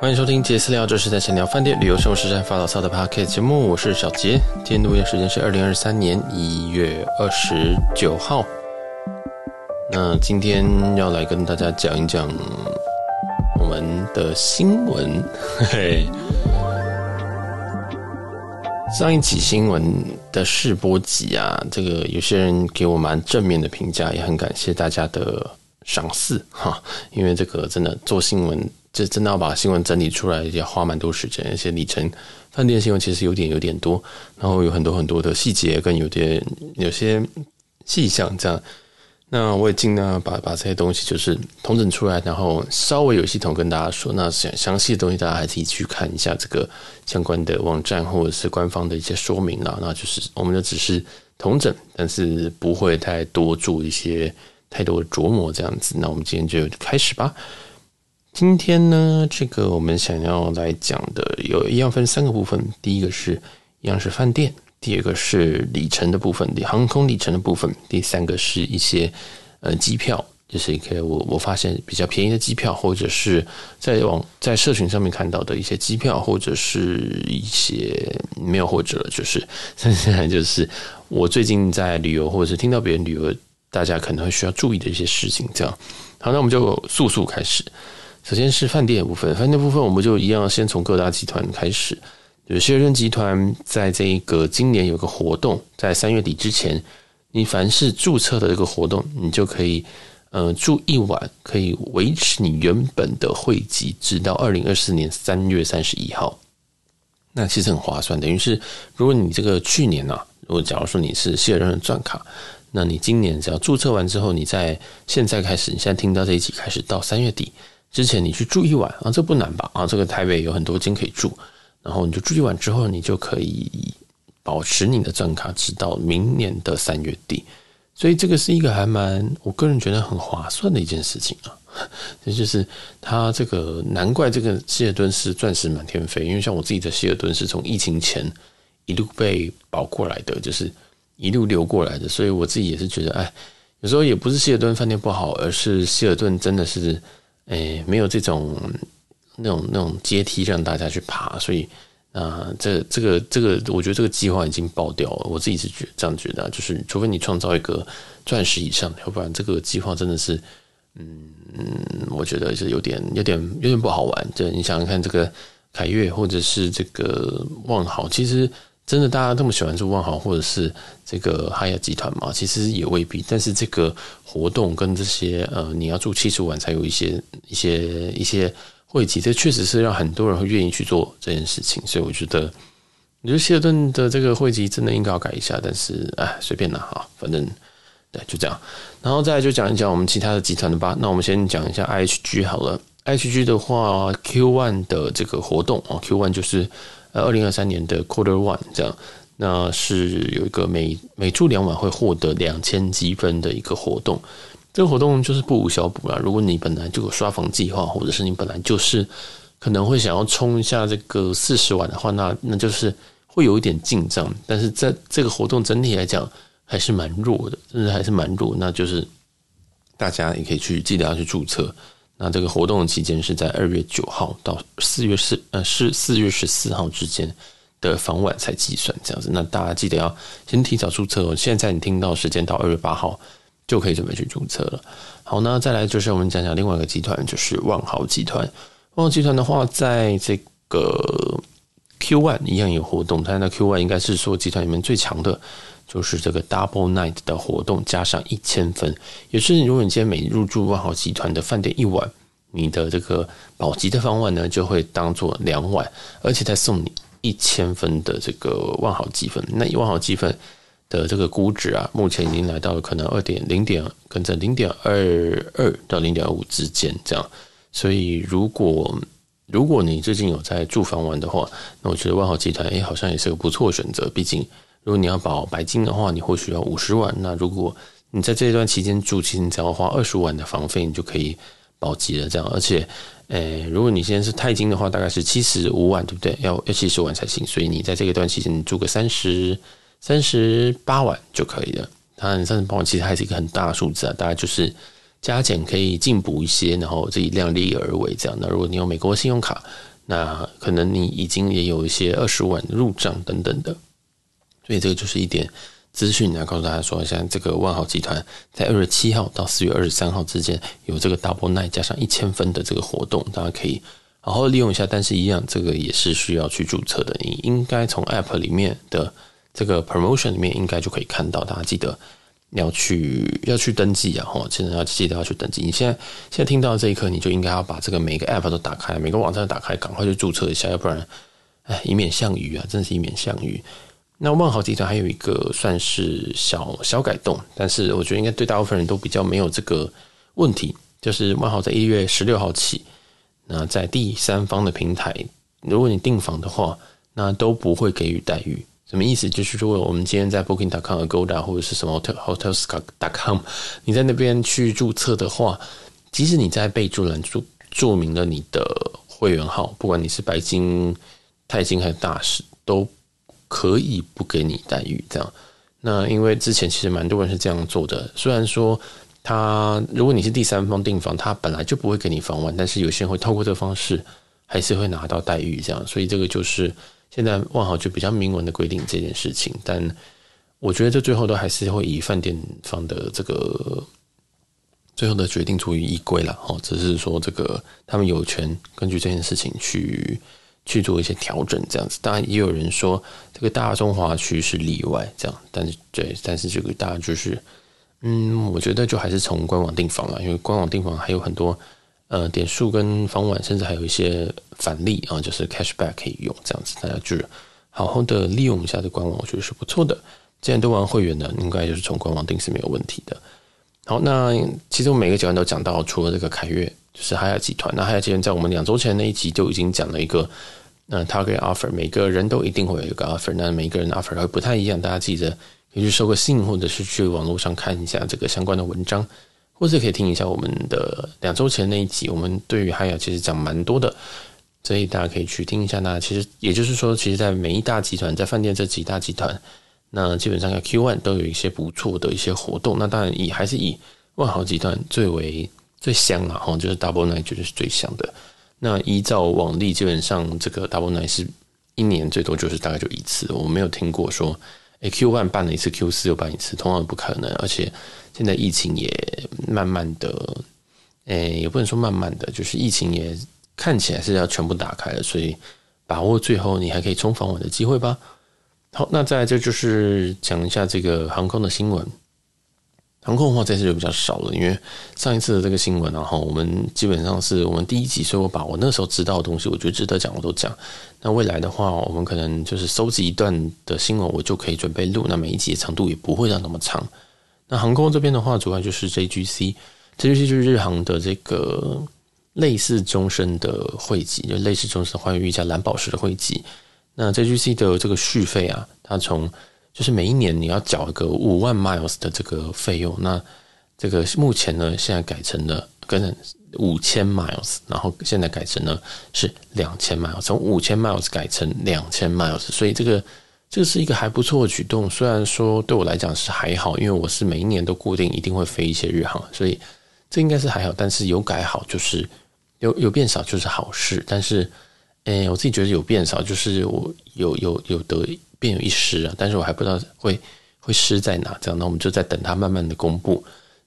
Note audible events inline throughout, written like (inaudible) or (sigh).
欢迎收听杰私聊，这是在闲聊饭店、旅游、生活、时尚、发牢骚的 p o c a s t 节目。我是小杰，今天录音时间是二零二三年一月二十九号。那今天要来跟大家讲一讲我们的新闻。嘿嘿，上一期新闻的试播集啊，这个有些人给我蛮正面的评价，也很感谢大家的赏识哈。因为这个真的做新闻。这真的要把新闻整理出来，要花蛮多时间。而且里程饭店新闻其实有点有点多，然后有很多很多的细节跟有点有些细项这样。那我也尽量把把这些东西就是统整出来，然后稍微有系统跟大家说。那详详细的东西大家还可以去看一下这个相关的网站或者是官方的一些说明啦。那就是我们就只是统整，但是不会太多做一些太多的琢磨这样子。那我们今天就开始吧。今天呢，这个我们想要来讲的有一样分三个部分，第一个是一样是饭店，第二个是里程的部分，航空里程的部分，第三个是一些呃机票，就是一个我我发现比较便宜的机票，或者是在网在社群上面看到的一些机票，或者是一些没有或者了，就是现在就是我最近在旅游，或者是听到别人旅游，大家可能会需要注意的一些事情。这样，好，那我们就速速开始。首先是饭店的部分，饭店部分我们就一样，先从各大集团开始。就是希尔顿集团在这个今年有个活动，在三月底之前，你凡是注册的这个活动，你就可以呃住一晚，可以维持你原本的会籍，直到二零二四年三月三十一号。那其实很划算，等于是如果你这个去年啊，如果假如说你是希尔顿的钻卡，那你今年只要注册完之后，你在现在开始，你现在听到这一集开始到三月底。之前你去住一晚啊，这不难吧？啊，这个台北有很多间可以住，然后你就住一晚之后，你就可以保持你的钻卡，直到明年的三月底。所以这个是一个还蛮，我个人觉得很划算的一件事情啊。这 (laughs) 就是它这个，难怪这个希尔顿是钻石满天飞，因为像我自己的希尔顿是从疫情前一路被保过来的，就是一路流过来的，所以我自己也是觉得，哎，有时候也不是希尔顿饭店不好，而是希尔顿真的是。诶、没有这种那种那种阶梯让大家去爬，所以啊，这这个这个，我觉得这个计划已经爆掉了。我自己是觉这样觉得，就是除非你创造一个钻石以上，要不然这个计划真的是，嗯，我觉得是有点有点有点不好玩。就你想想看，这个凯越或者是这个万豪，其实。真的，大家这么喜欢住万豪或者是这个哈亚集团吗？其实也未必。但是这个活动跟这些呃，你要住七十晚才有一些一些一些会籍，这确实是让很多人会愿意去做这件事情。所以我觉得，我觉得希尔顿的这个会籍真的应该要改一下。但是哎，随便啦哈，反正对，就这样。然后再来就讲一讲我们其他的集团的吧。那我们先讲一下 IHG 好了。IHG 的话，Q One 的这个活动啊，Q One 就是。呃，二零二三年的 Quarter One 这样，那是有一个每每住两晚会获得两千积分的一个活动。这个活动就是不无小补啦。如果你本来就有刷房计划，或者是你本来就是可能会想要冲一下这个四十万的话，那那就是会有一点进账。但是在这个活动整体来讲还是蛮弱的，真的还是蛮弱。那就是大家也可以去记得要去注册。那这个活动的期间是在二月九号到四月四呃是四月十四号之间的房晚才计算这样子。那大家记得要先提早注册哦。现在你听到时间到二月八号就可以准备去注册了。好，那再来就是我们讲讲另外一个集团，就是万豪集团。万豪集团的话，在这个 Q One 一样有活动，它那 Q One 应该是说集团里面最强的。就是这个 Double Night 的活动加上一千分，也是如果你今天每入住万豪集团的饭店一晚，你的这个保级的房晚呢就会当做两晚，而且再送你一千分的这个万豪积分。那一万豪积分的这个估值啊，目前已经来到了可能二点零点跟着零点二二到零点二五之间这样。所以如果如果你最近有在住房玩的话，那我觉得万豪集团诶好像也是个不错的选择，毕竟。如果你要保白金的话，你或许要五十万。那如果你在这一段期间住，其实你只要花二十万的房费，你就可以保级了。这样，而且，诶，如果你现在是钛金的话，大概是七十五万，对不对？要要七十万才行。所以你在这个段期间，你住个三十三十八万就可以了。当然，三十八万其实还是一个很大的数字啊，大概就是加减可以进补一些，然后自己量力而为这样。那如果你有美国信用卡，那可能你已经也有一些二十万入账等等的。所以这个就是一点资讯来告诉大家说，像这个万豪集团在二月七号到四月二十三号之间有这个 Double Night 加上一千分的这个活动，大家可以好好利用一下。但是，一样这个也是需要去注册的。你应该从 App 里面的这个 Promotion 里面应该就可以看到，大家记得。要去要去登记啊！哈，现在要记得要去登记。你现在现在听到这一刻，你就应该要把这个每个 app 都打开，每个网站打开，赶快去注册一下，要不然，哎，以免项羽啊，真是以免项羽。那万豪集团还有一个算是小小改动，但是我觉得应该对大部分人都比较没有这个问题，就是万豪在一月十六号起，那在第三方的平台，如果你订房的话，那都不会给予待遇。什么意思？就是如果我们今天在 Booking.com、Agoda 或者是什么 Hotels.com，你在那边去注册的话，即使你在备注栏注注明了你的会员号，不管你是白金、钛金还是大使，都可以不给你待遇。这样，那因为之前其实蛮多人是这样做的。虽然说他如果你是第三方订房，他本来就不会给你房晚，但是有些人会透过这个方式，还是会拿到待遇。这样，所以这个就是。现在万豪就比较明文的规定这件事情，但我觉得这最后都还是会以饭店方的这个最后的决定出于依规了哦，只是说这个他们有权根据这件事情去去做一些调整，这样子。当然也有人说这个大中华区是例外，这样，但是对，但是这个大家就是，嗯，我觉得就还是从官网订房了，因为官网订房还有很多。呃，点数跟房晚，甚至还有一些返利啊，就是 cashback 可以用，这样子大家就是好好的利用一下这官网，我觉得是不错的。既然都玩会员的，应该就是从官网订是没有问题的。好，那其实我每个阶段都讲到，除了这个凯悦，就是海尔集团。那海尔集团在我们两周前那一集就已经讲了一个，嗯，target offer，每个人都一定会有一个 offer，那每个人的 offer 会不太一样，大家记得可以去收个信，或者是去网络上看一下这个相关的文章。或者可以听一下我们的两周前那一集，我们对于海尔其实讲蛮多的，所以大家可以去听一下。那其实也就是说，其实，在每一大集团，在饭店这几大集团，那基本上在 Q one 都有一些不错的一些活动。那当然以还是以万豪集团最为最香啊，哈，就是 Double Night 绝对是最香的。那依照往例，基本上这个 Double Night 是一年最多就是大概就一次，我没有听过说，诶 Q one 办了一次，Q 四又办一次，通常不可能，而且。现在疫情也慢慢的，诶、也不能说慢慢的，就是疫情也看起来是要全部打开了，所以把握最后你还可以冲房晚的机会吧。好，那再来这就是讲一下这个航空的新闻。航空的话这次就比较少了，因为上一次的这个新闻，然后我们基本上是我们第一集，所以我把我那时候知道的东西，我觉得值得讲，我都讲。那未来的话，我们可能就是收集一段的新闻，我就可以准备录，那每一集的长度也不会让那么长。那航空这边的话，主要就是 JGC，JGC 就是日航的这个类似终身的会籍，就类似终身寰宇加蓝宝石的会籍。那 JGC 的这个续费啊，它从就是每一年你要缴一个五万 miles 的这个费用，那这个目前呢，现在改成了跟五千 miles，然后现在改成了是两千 miles，从五千 miles 改成两千 miles，所以这个。这是一个还不错的举动，虽然说对我来讲是还好，因为我是每一年都固定一定会飞一些日航，所以这应该是还好。但是有改好就是有有变少就是好事，但是诶，我自己觉得有变少就是我有有有得便有一失啊，但是我还不知道会会失在哪，这样，那我们就在等它慢慢的公布，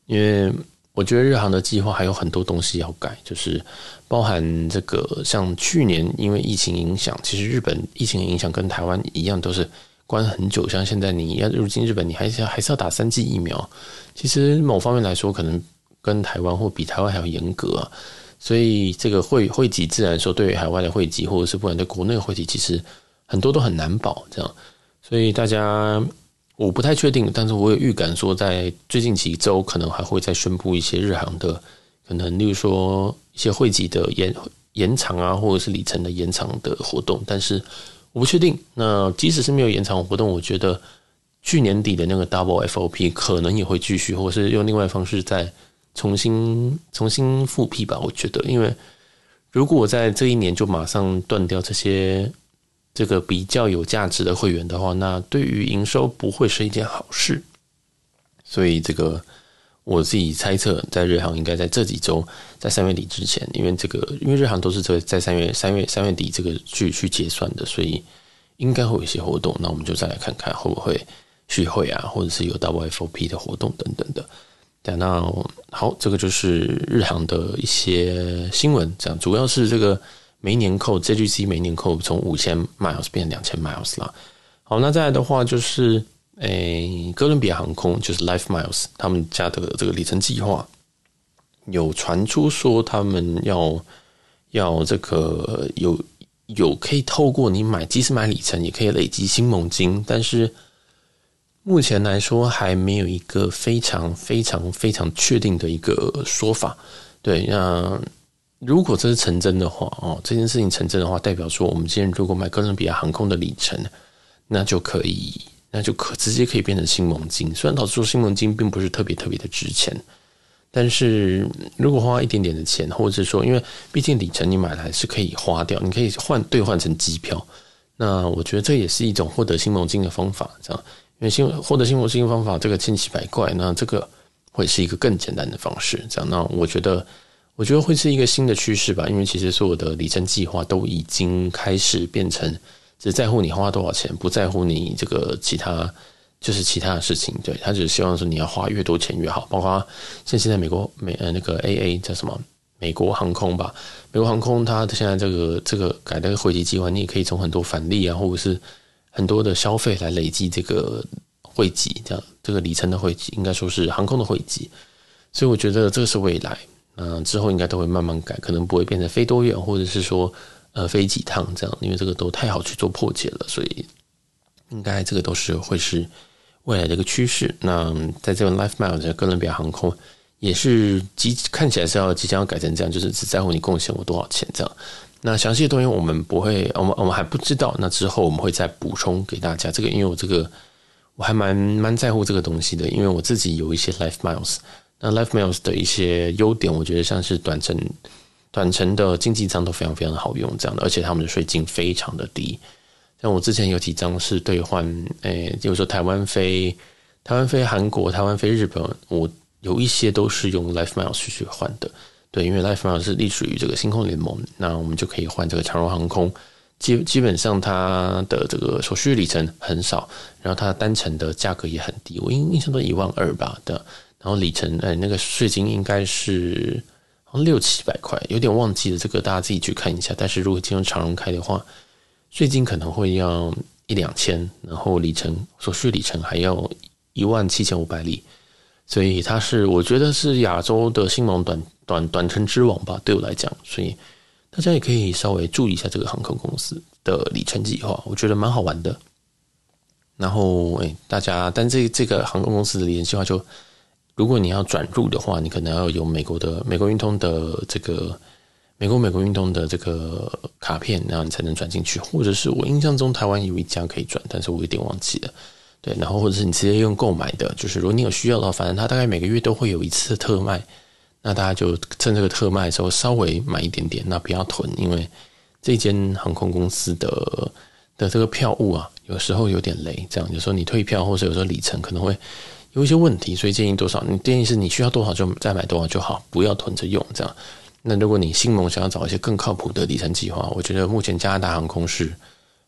因为。我觉得日航的计划还有很多东西要改，就是包含这个，像去年因为疫情影响，其实日本疫情影响跟台湾一样，都是关很久。像现在你要入境日本，你还是要还是要打三剂疫苗。其实某方面来说，可能跟台湾或比台湾还要严格啊。所以这个会会籍自然说，对于海外的会籍，或者是不管对国内的会籍，其实很多都很难保。这样，所以大家。我不太确定，但是我有预感说，在最近几周可能还会再宣布一些日航的可能，例如说一些会籍的延延长啊，或者是里程的延长的活动，但是我不确定。那即使是没有延长活动，我觉得去年底的那个 Double FOP 可能也会继续，或者是用另外方式再重新重新复辟吧。我觉得，因为如果我在这一年就马上断掉这些。这个比较有价值的会员的话，那对于营收不会是一件好事。所以这个我自己猜测，在日航应该在这几周，在三月底之前，因为这个，因为日航都是在在三月三月三月底这个去去结算的，所以应该会有一些活动。那我们就再来看看会不会续会啊，或者是有 WFOP 的活动等等的。对，那好，这个就是日航的一些新闻，这样主要是这个每年扣 JGC 每年扣从五千 miles 变两千 miles 了。好，那再来的话就是。诶、哥伦比亚航空就是 Life Miles，他们家的这个里程计划有传出说他们要要这个有有可以透过你买，即使买里程也可以累积新盟金，但是目前来说还没有一个非常非常非常确定的一个说法。对，那如果这是成真的话哦，这件事情成真的话，代表说我们今天如果买哥伦比亚航空的里程，那就可以。那就可直接可以变成新盟金，虽然导致说新盟金并不是特别特别的值钱，但是如果花一点点的钱，或者是说，因为毕竟里程你买来是可以花掉，你可以换兑换成机票，那我觉得这也是一种获得新盟金的方法，这样，因为新获得新盟金方法这个千奇百怪，那这个会是一个更简单的方式，这样，那我觉得我觉得会是一个新的趋势吧，因为其实所有的里程计划都已经开始变成。只在乎你花多少钱，不在乎你这个其他，就是其他的事情。对，他只是希望说你要花越多钱越好。包括像现在美国美呃那个 AA 叫什么美国航空吧，美国航空它现在这个这个改的汇集计划，你也可以从很多返利啊，或者是很多的消费来累积这个汇集，这样这个里程的汇集，应该说是航空的汇集。所以我觉得这个是未来，嗯，之后应该都会慢慢改，可能不会变成飞多远，或者是说。呃，飞几趟这样，因为这个都太好去做破解了，所以应该这个都是会是未来的一个趋势。那在这个 Life Mile 的哥伦比亚航空也是即看起来是要即将要改成这样，就是只在乎你贡献我多少钱这样。那详细的东西我们不会，我们我们还不知道。那之后我们会再补充给大家。这个因为我这个我还蛮蛮在乎这个东西的，因为我自己有一些 Life Miles。那 Life Miles 的一些优点，我觉得像是短程。短程的经济舱都非常非常的好用，这样的，而且他们的税金非常的低。像我之前有几张是兑换，诶、欸，就是说台湾飞台湾飞韩国、台湾飞日本，我有一些都是用 Life Miles 去换的。对，因为 Life Miles 是隶属于这个星空联盟，那我们就可以换这个长荣航空。基基本上它的这个手续里程很少，然后它单程的价格也很低，我印印象都一万二吧的，然后里程，诶、欸，那个税金应该是好像。六七百块，有点忘记了，这个大家自己去看一下。但是如果经由长荣开的话，税金可能会要一两千，然后里程所需里程还要一万七千五百里，所以它是我觉得是亚洲的新盟短短短程之王吧，对我来讲，所以大家也可以稍微注意一下这个航空公司的里程计划，我觉得蛮好玩的。然后诶，大家，但这这个航空公司的里程计划就。如果你要转入的话，你可能要有美国的美国运通的这个美国美国运通的这个卡片，然后你才能转进去。或者是我印象中台湾有一家可以转，但是我有点忘记了。对，然后或者是你直接用购买的，就是如果你有需要的话，反正它大概每个月都会有一次特卖，那大家就趁这个特卖的时候稍微买一点点，那不要囤，因为这间航空公司的的这个票务啊，有时候有点雷。这样有时候你退票，或者有时候里程可能会。有一些问题，所以建议多少？你建议是你需要多少就再买多少就好，不要囤着用这样。那如果你新盟想要找一些更靠谱的里程计划，我觉得目前加拿大航空是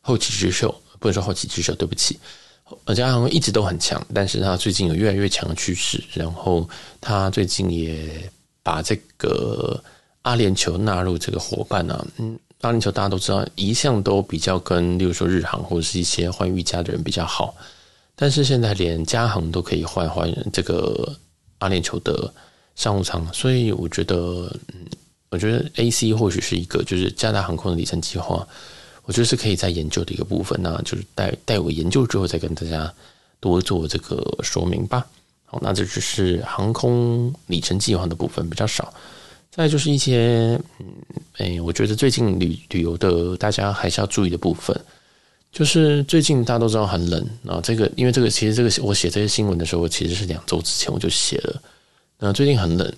后起之秀，不能说后起之秀，对不起。加拿大航空一直都很强，但是它最近有越来越强的趋势。然后它最近也把这个阿联酋纳入这个伙伴啊，嗯，阿联酋大家都知道，一向都比较跟，例如说日航或者是一些换玉佳的人比较好。但是现在连加航都可以换换这个阿联酋的商务舱，所以我觉得，嗯，我觉得 AC 或许是一个就是加大航空的里程计划，我觉得是可以再研究的一个部分。那就是待待我研究之后再跟大家多做这个说明吧。好，那这只是航空里程计划的部分比较少，再就是一些，嗯，哎，我觉得最近旅旅游的大家还是要注意的部分。就是最近大家都知道很冷啊，这个因为这个其实这个我写这些新闻的时候，我其实是两周之前我就写了。那最近很冷，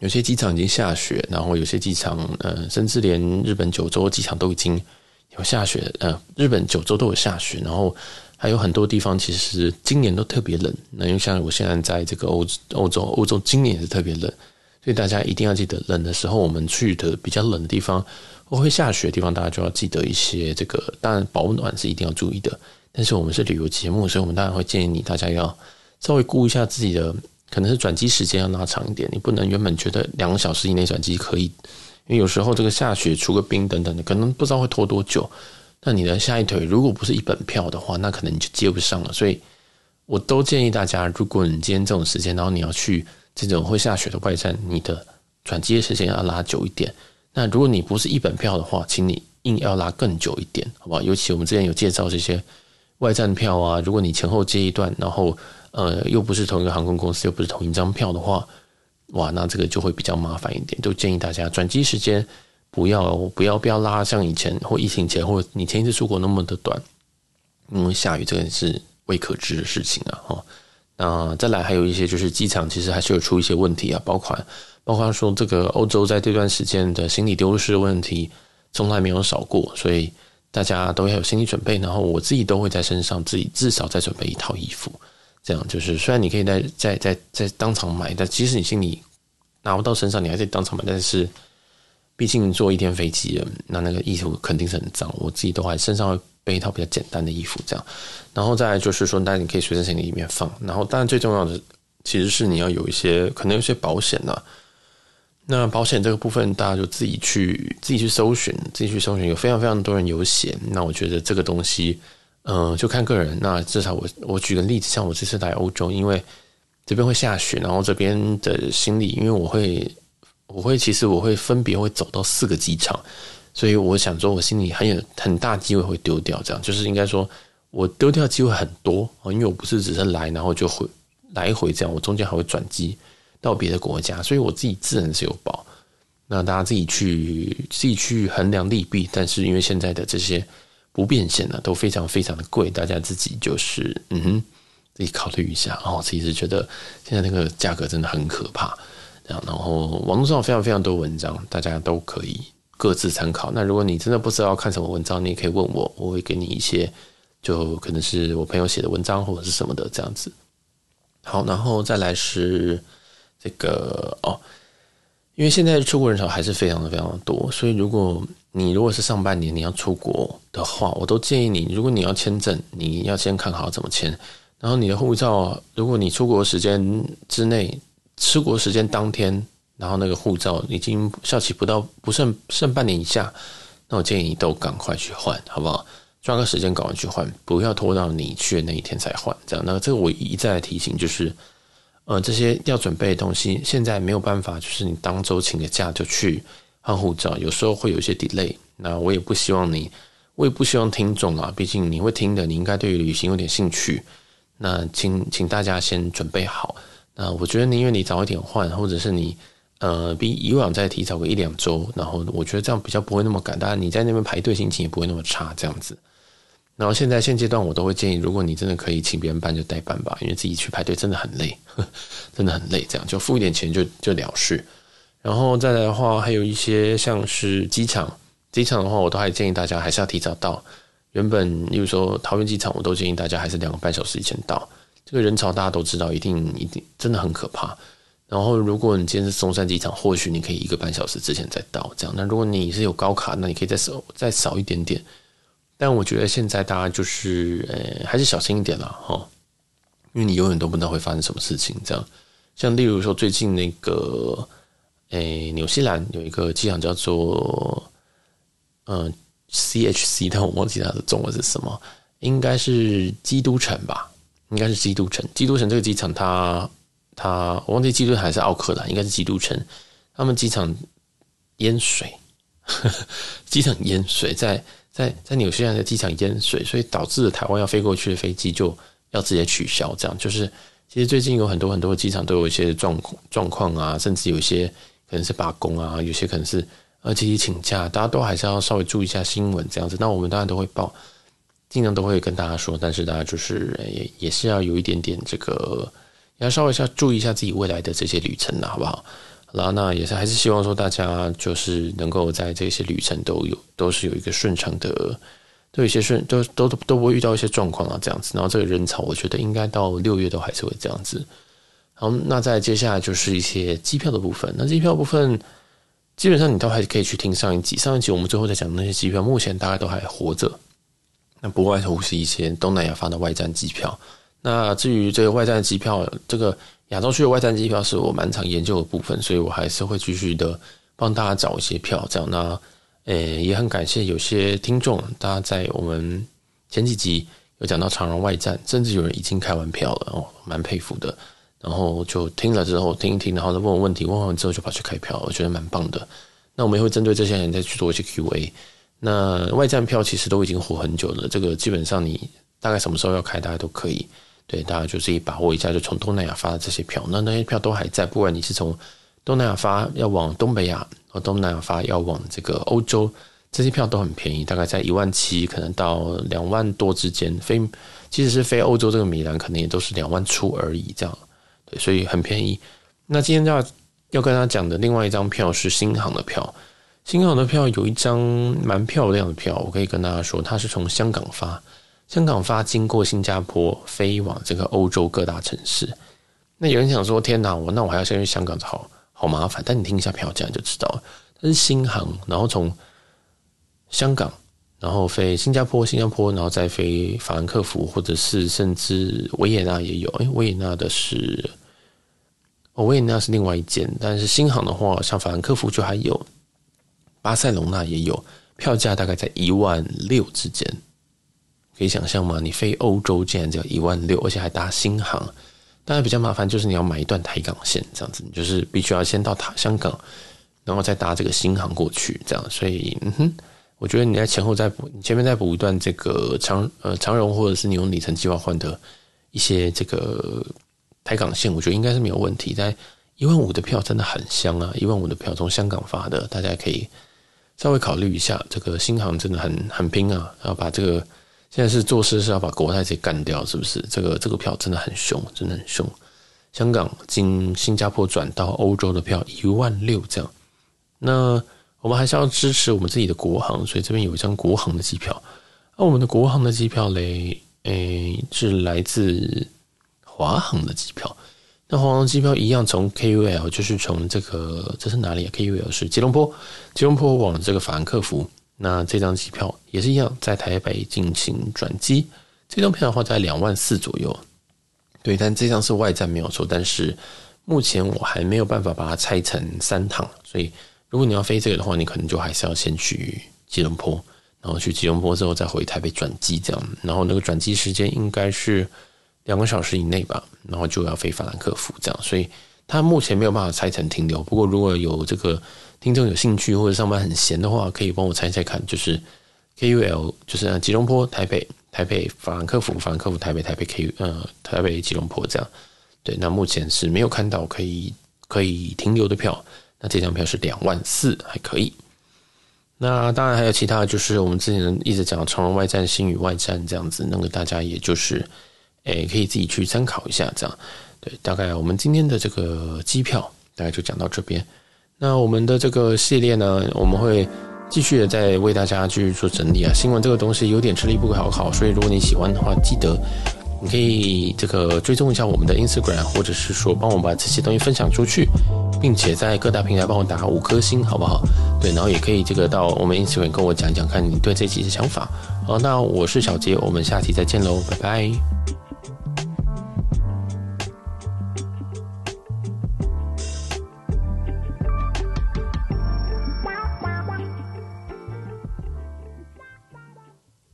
有些机场已经下雪，然后有些机场呃，甚至连日本九州机场都已经有下雪，呃，日本九州都有下雪，然后还有很多地方其实今年都特别冷。那因为像我现在在这个欧欧洲，欧洲今年也是特别冷，所以大家一定要记得，冷的时候我们去的比较冷的地方或会下雪的地方，大家就要记得一些这个，当然保暖是一定要注意的。但是我们是旅游节目，所以我们当然会建议你大家要稍微顾一下自己的，可能是转机时间要拉长一点，你不能原本觉得两个小时以内转机可以，因为有时候这个下雪、除个冰等等的，可能不知道会拖多久。那你的下一腿如果不是一本票的话，那可能你就接不上了。所以，我都建议大家，如果你今天这种时间，然后你要去这种会下雪的外站，你的转机的时间要拉久一点。那如果你不是一本票的话，请你硬要拉更久一点，好不好？尤其我们之前有介绍这些外站票啊，如果你前后接一段，然后呃又不是同一个航空公司，又不是同一张票的话，哇，那这个就会比较麻烦一点。都建议大家转机时间。不要不要不要拉像以前或疫情前或你前一次出国那么的短，因为下雨这个是未可知的事情啊哈。那再来还有一些就是机场其实还是有出一些问题啊，包括包括说这个欧洲在这段时间的行李丢失问题从来没有少过，所以大家都要有心理准备。然后我自己都会在身上自己至少再准备一套衣服，这样就是虽然你可以在在在在当场买，但即使你心里拿不到身上，你还是当场买，但是。毕竟坐一天飞机，那那个衣服肯定是很脏。我自己都还身上备一套比较简单的衣服，这样。然后再来就是说，当然你可以随身行李里面放。然后，当然最重要的其实是你要有一些可能有些保险呐。那保险这个部分，大家就自己去自己去搜寻，自己去搜寻，有非常非常多人有写。那我觉得这个东西，嗯、就看个人。那至少我我举个例子，像我这次来欧洲，因为这边会下雪，然后这边的行李，因为我会。我会其实我会分别会走到四个机场，所以我想说，我心里很有很大机会会丢掉，这样就是应该说我丢掉机会很多，因为我不是只是来然后就回来回这样，我中间还会转机到别的国家，所以我自己自然是有保。那大家自己去自己去衡量利弊，但是因为现在的这些不变现呢都非常非常的贵，大家自己就是嗯哼自己考虑一下哦。其实觉得现在那个价格真的很可怕。然后网络上非常非常多文章，大家都可以各自参考。那如果你真的不知道看什么文章，你也可以问我，我会给你一些，就可能是我朋友写的文章或者是什么的这样子。好，然后再来是这个哦，因为现在出国人潮还是非常的非常的多，所以如果你如果是上半年你要出国的话，我都建议你，如果你要签证，你要先看好怎么签。然后你的护照，如果你出国时间之内。出国时间当天，然后那个护照已经效期不到，不剩剩半年以下，那我建议你都赶快去换，好不好？抓个时间赶快去换，不要拖到你去的那一天才换。这样，那这个我一再提醒，就是，呃，这些要准备的东西，现在没有办法，就是你当周请个假就去换护照，有时候会有一些 delay。那我也不希望你，我也不希望听众啊，毕竟你会听的，你应该对于旅行有点兴趣。那请请大家先准备好。那，我觉得宁愿你早一点换，或者是你呃比以往再提早个一两周，然后我觉得这样比较不会那么赶，当然你在那边排队心情也不会那么差这样子。然后现在现阶段我都会建议，如果你真的可以请别人办就代办吧，因为自己去排队真的很累，(laughs) 真的很累。这样就付一点钱就就了事。然后再来的话，还有一些像是机场，机场的话我都还建议大家还是要提早到。原本例如说桃园机场，我都建议大家还是两个半小时以前到。这个人潮大家都知道，一定一定真的很可怕。然后，如果你今天是松山机场，或许你可以一个半小时之前再到，这样。那如果你是有高卡，那你可以再少再少一点点。但我觉得现在大家就是呃，还是小心一点啦，哈，因为你永远都不知道会发生什么事情。这样，像例如说最近那个，诶，纽西兰有一个机场叫做嗯 CHC，但我忘记它的中文是什么，应该是基督城吧。应该是基督城，基督城这个机场它，他我忘记基督城还是奥克兰，应该是基督城。他们机场淹水，(laughs) 机场淹水，在在在纽西兰的机场淹水，所以导致了台湾要飞过去的飞机就要直接取消。这样就是，其实最近有很多很多机场都有一些状况状况啊，甚至有一些可能是罢工啊，有些可能是呃集体请假，大家都还是要稍微注意一下新闻这样子。那我们当然都会报。尽量都会跟大家说，但是大家就是也也是要有一点点这个，要稍微要注意一下自己未来的这些旅程了，好不好？然后那也是还是希望说大家就是能够在这些旅程都有都是有一个顺畅的都有一些顺都都都不会遇到一些状况啊，这样子。然后这个人潮，我觉得应该到六月都还是会这样子。好，那再接下来就是一些机票的部分。那机票部分，基本上你都还可以去听上一集。上一集我们最后在讲的那些机票，目前大概都还活着。那不外乎是一些东南亚发的外站机票。那至于这个外站机票，这个亚洲区的外站机票是我蛮常研究的部分，所以我还是会继续的帮大家找一些票。这样，那诶也很感谢有些听众，大家在我们前几集有讲到长荣外站，甚至有人已经开完票了哦，蛮佩服的。然后就听了之后听一听，然后再问我问题，问完之后就跑去开票，我觉得蛮棒的。那我们也会针对这些人再去做一些 Q&A。那外站票其实都已经火很久了，这个基本上你大概什么时候要开，大家都可以。对，大家就自己把握一下，就从东南亚发的这些票，那那些票都还在。不管你是从东南亚发要往东北亚，和东南亚发要往这个欧洲，这些票都很便宜，大概在一万七，可能到两万多之间。飞，即使是飞欧洲这个米兰，可能也都是两万出而已，这样。对，所以很便宜。那今天要要跟他讲的另外一张票是新航的票。新航的票有一张蛮漂亮的票，我可以跟大家说，它是从香港发，香港发经过新加坡飞往这个欧洲各大城市。那有人想说，天哪，我那我还要先去香港，好好麻烦。但你听一下票价就知道了，它是新航，然后从香港，然后飞新加坡，新加坡，然后再飞法兰克福，或者是甚至维也纳也有。诶，维也纳的是，哦，维也纳是另外一间，但是新航的话，像法兰克福就还有。巴塞隆纳也有，票价大概在一万六之间，可以想象吗？你飞欧洲竟然只要一万六，而且还搭新航。当然比较麻烦就是你要买一段台港线，这样子，你就是必须要先到塔香港，然后再搭这个新航过去，这样。所以，嗯哼，我觉得你在前后再补，你前面再补一段这个长呃长荣，或者是你用里程计划换的一些这个台港线，我觉得应该是没有问题。在一万五的票真的很香啊！一万五的票从香港发的，大家可以。稍微考虑一下，这个新航真的很很拼啊！要把这个现在是做事是要把国泰直接干掉，是不是？这个这个票真的很凶，真的很凶。香港经新加坡转到欧洲的票一万六这样，那我们还是要支持我们自己的国航，所以这边有一张国航的机票。那我们的国航的机票嘞，诶，是来自华航的机票。那华航机票一样，从 KUL 就是从这个这是哪里啊？KUL 是吉隆坡，吉隆坡往这个法兰克福。那这张机票也是一样，在台北进行转机。这张票的话在两万四左右。对，但这张是外站没有错。但是目前我还没有办法把它拆成三趟，所以如果你要飞这个的话，你可能就还是要先去吉隆坡，然后去吉隆坡之后再回台北转机这样。然后那个转机时间应该是。两个小时以内吧，然后就要飞法兰克福，这样，所以他目前没有办法拆成停留。不过如果有这个听众有兴趣或者上班很闲的话，可以帮我猜猜看，就是 KUL，就是吉隆坡、台北、台北法兰克福、法兰克福、台北、台北 K 呃台北吉隆坡这样。对，那目前是没有看到可以可以停留的票。那这张票是两万四，还可以。那当然还有其他，就是我们之前一直讲的长荣外站、新宇外站这样子，那个大家也就是。诶，可以自己去参考一下，这样对。大概我们今天的这个机票大概就讲到这边。那我们的这个系列呢，我们会继续的再为大家继续做整理啊。新闻这个东西有点吃力不讨好，所以如果你喜欢的话，记得你可以这个追踪一下我们的 Instagram，或者是说帮我把这些东西分享出去，并且在各大平台帮我打五颗星，好不好？对，然后也可以这个到我们 Instagram 跟我讲讲看你对这集的想法。好，那我是小杰，我们下期再见喽，拜拜。